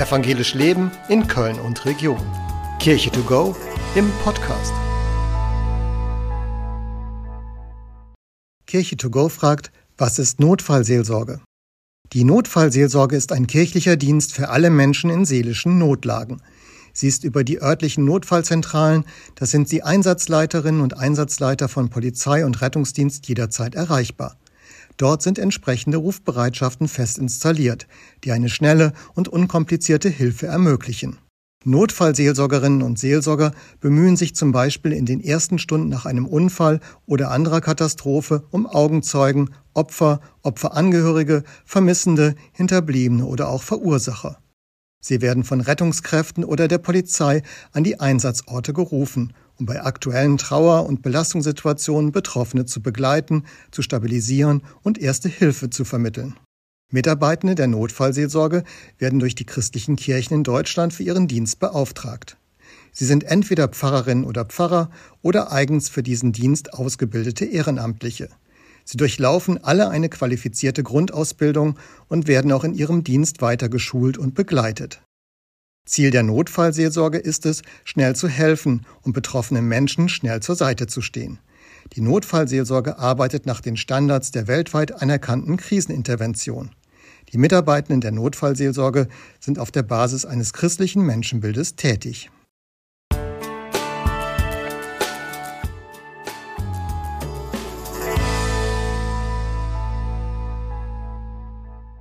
Evangelisch Leben in Köln und Region. Kirche to go im Podcast. Kirche to go fragt, was ist Notfallseelsorge? Die Notfallseelsorge ist ein kirchlicher Dienst für alle Menschen in seelischen Notlagen. Sie ist über die örtlichen Notfallzentralen, das sind die Einsatzleiterinnen und Einsatzleiter von Polizei und Rettungsdienst jederzeit erreichbar. Dort sind entsprechende Rufbereitschaften fest installiert, die eine schnelle und unkomplizierte Hilfe ermöglichen. Notfallseelsorgerinnen und Seelsorger bemühen sich zum Beispiel in den ersten Stunden nach einem Unfall oder anderer Katastrophe um Augenzeugen, Opfer, Opferangehörige, Vermissende, Hinterbliebene oder auch Verursacher. Sie werden von Rettungskräften oder der Polizei an die Einsatzorte gerufen um bei aktuellen Trauer- und Belastungssituationen Betroffene zu begleiten, zu stabilisieren und erste Hilfe zu vermitteln. Mitarbeitende der Notfallseelsorge werden durch die christlichen Kirchen in Deutschland für ihren Dienst beauftragt. Sie sind entweder Pfarrerinnen oder Pfarrer oder eigens für diesen Dienst ausgebildete Ehrenamtliche. Sie durchlaufen alle eine qualifizierte Grundausbildung und werden auch in ihrem Dienst weiter geschult und begleitet. Ziel der Notfallseelsorge ist es, schnell zu helfen und betroffenen Menschen schnell zur Seite zu stehen. Die Notfallseelsorge arbeitet nach den Standards der weltweit anerkannten Krisenintervention. Die Mitarbeitenden der Notfallseelsorge sind auf der Basis eines christlichen Menschenbildes tätig.